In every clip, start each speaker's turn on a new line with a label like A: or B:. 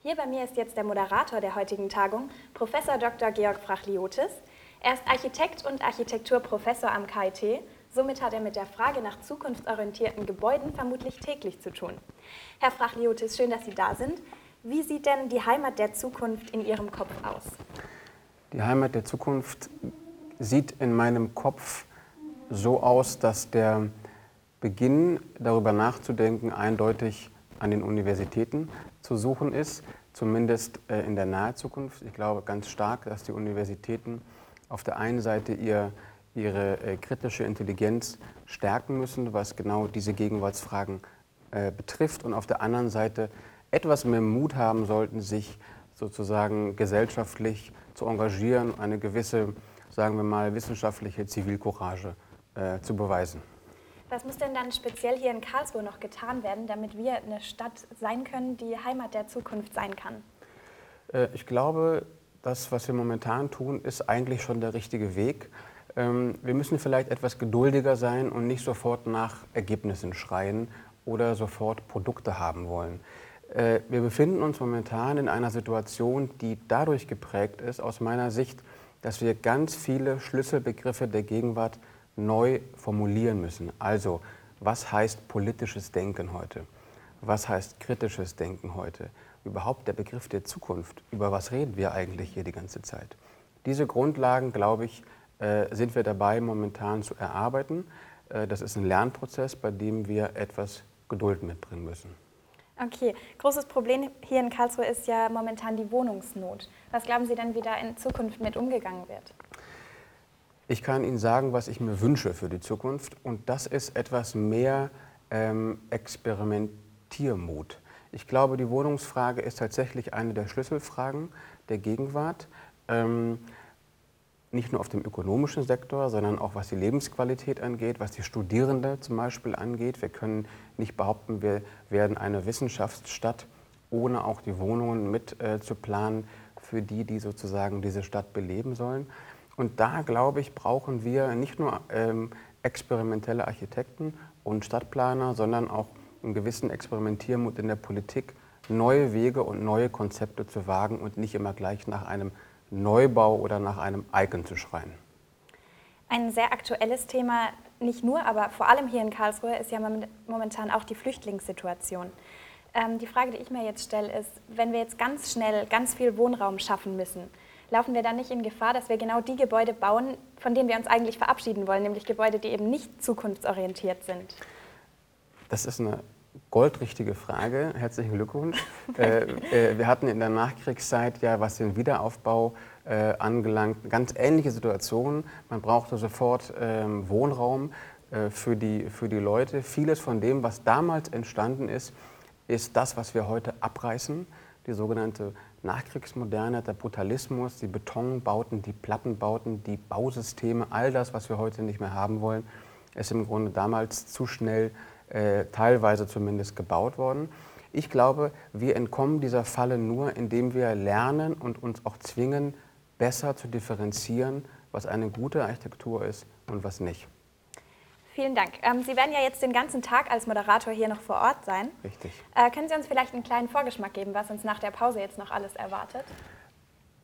A: Hier bei mir ist jetzt der Moderator der heutigen Tagung, Professor Dr. Georg Frachliotis. Er ist Architekt und Architekturprofessor am KIT. Somit hat er mit der Frage nach zukunftsorientierten Gebäuden vermutlich täglich zu tun. Herr Frachliotis, schön, dass Sie da sind. Wie sieht denn die Heimat der Zukunft in Ihrem Kopf aus?
B: Die Heimat der Zukunft sieht in meinem Kopf so aus, dass der Beginn darüber nachzudenken eindeutig an den Universitäten zu suchen ist, zumindest äh, in der nahen Zukunft. Ich glaube ganz stark, dass die Universitäten auf der einen Seite ihr, ihre äh, kritische Intelligenz stärken müssen, was genau diese Gegenwartsfragen äh, betrifft, und auf der anderen Seite etwas mehr Mut haben sollten, sich sozusagen gesellschaftlich zu engagieren, eine gewisse, sagen wir mal, wissenschaftliche Zivilcourage zu beweisen.
A: Was muss denn dann speziell hier in Karlsruhe noch getan werden, damit wir eine Stadt sein können, die Heimat der Zukunft sein kann?
B: Äh, ich glaube, das, was wir momentan tun, ist eigentlich schon der richtige Weg. Ähm, wir müssen vielleicht etwas geduldiger sein und nicht sofort nach Ergebnissen schreien oder sofort Produkte haben wollen. Äh, wir befinden uns momentan in einer Situation, die dadurch geprägt ist, aus meiner Sicht, dass wir ganz viele Schlüsselbegriffe der Gegenwart neu formulieren müssen. Also, was heißt politisches Denken heute? Was heißt kritisches Denken heute? Überhaupt der Begriff der Zukunft. Über was reden wir eigentlich hier die ganze Zeit? Diese Grundlagen, glaube ich, äh, sind wir dabei momentan zu erarbeiten. Äh, das ist ein Lernprozess, bei dem wir etwas Geduld mitbringen müssen.
A: Okay, großes Problem hier in Karlsruhe ist ja momentan die Wohnungsnot. Was glauben Sie denn, wie da in Zukunft mit umgegangen wird?
B: Ich kann Ihnen sagen, was ich mir wünsche für die Zukunft und das ist etwas mehr ähm, Experimentiermut. Ich glaube, die Wohnungsfrage ist tatsächlich eine der Schlüsselfragen der Gegenwart. Ähm, nicht nur auf dem ökonomischen Sektor, sondern auch was die Lebensqualität angeht, was die Studierende zum Beispiel angeht. Wir können nicht behaupten, wir werden eine Wissenschaftsstadt, ohne auch die Wohnungen mit äh, zu planen für die, die sozusagen diese Stadt beleben sollen. Und da, glaube ich, brauchen wir nicht nur ähm, experimentelle Architekten und Stadtplaner, sondern auch einen gewissen Experimentiermut in der Politik, neue Wege und neue Konzepte zu wagen und nicht immer gleich nach einem Neubau oder nach einem Icon zu schreien.
A: Ein sehr aktuelles Thema, nicht nur, aber vor allem hier in Karlsruhe, ist ja momentan auch die Flüchtlingssituation. Ähm, die Frage, die ich mir jetzt stelle, ist, wenn wir jetzt ganz schnell ganz viel Wohnraum schaffen müssen, laufen wir dann nicht in Gefahr, dass wir genau die Gebäude bauen, von denen wir uns eigentlich verabschieden wollen, nämlich Gebäude, die eben nicht zukunftsorientiert sind?
B: Das ist eine goldrichtige Frage. Herzlichen Glückwunsch. äh, äh, wir hatten in der Nachkriegszeit ja, was den Wiederaufbau äh, angelangt, eine ganz ähnliche Situation. Man brauchte sofort ähm, Wohnraum äh, für, die, für die Leute. Vieles von dem, was damals entstanden ist, ist das, was wir heute abreißen, die sogenannte Nachkriegsmoderne, der Brutalismus, die Betonbauten, die Plattenbauten, die Bausysteme, all das, was wir heute nicht mehr haben wollen, ist im Grunde damals zu schnell, äh, teilweise zumindest, gebaut worden. Ich glaube, wir entkommen dieser Falle nur, indem wir lernen und uns auch zwingen, besser zu differenzieren, was eine gute Architektur ist und was nicht.
A: Vielen Dank. Ähm, Sie werden ja jetzt den ganzen Tag als Moderator hier noch vor Ort sein.
B: Richtig.
A: Äh, können Sie uns vielleicht einen kleinen Vorgeschmack geben, was uns nach der Pause jetzt noch alles erwartet?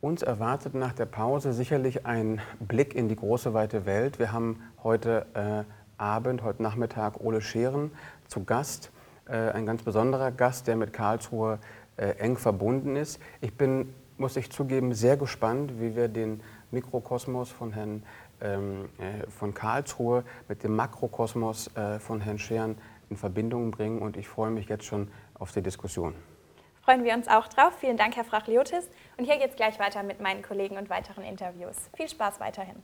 B: Uns erwartet nach der Pause sicherlich ein Blick in die große weite Welt. Wir haben heute äh, Abend, heute Nachmittag Ole Scheren zu Gast. Äh, ein ganz besonderer Gast, der mit Karlsruhe äh, eng verbunden ist. Ich bin, muss ich zugeben, sehr gespannt, wie wir den Mikrokosmos von Herrn von Karlsruhe mit dem Makrokosmos äh, von Herrn Scheren in Verbindung bringen und ich freue mich jetzt schon auf die Diskussion.
A: Freuen wir uns auch drauf. Vielen Dank, Herr Frachliotis. Und hier geht es gleich weiter mit meinen Kollegen und weiteren Interviews. Viel Spaß weiterhin.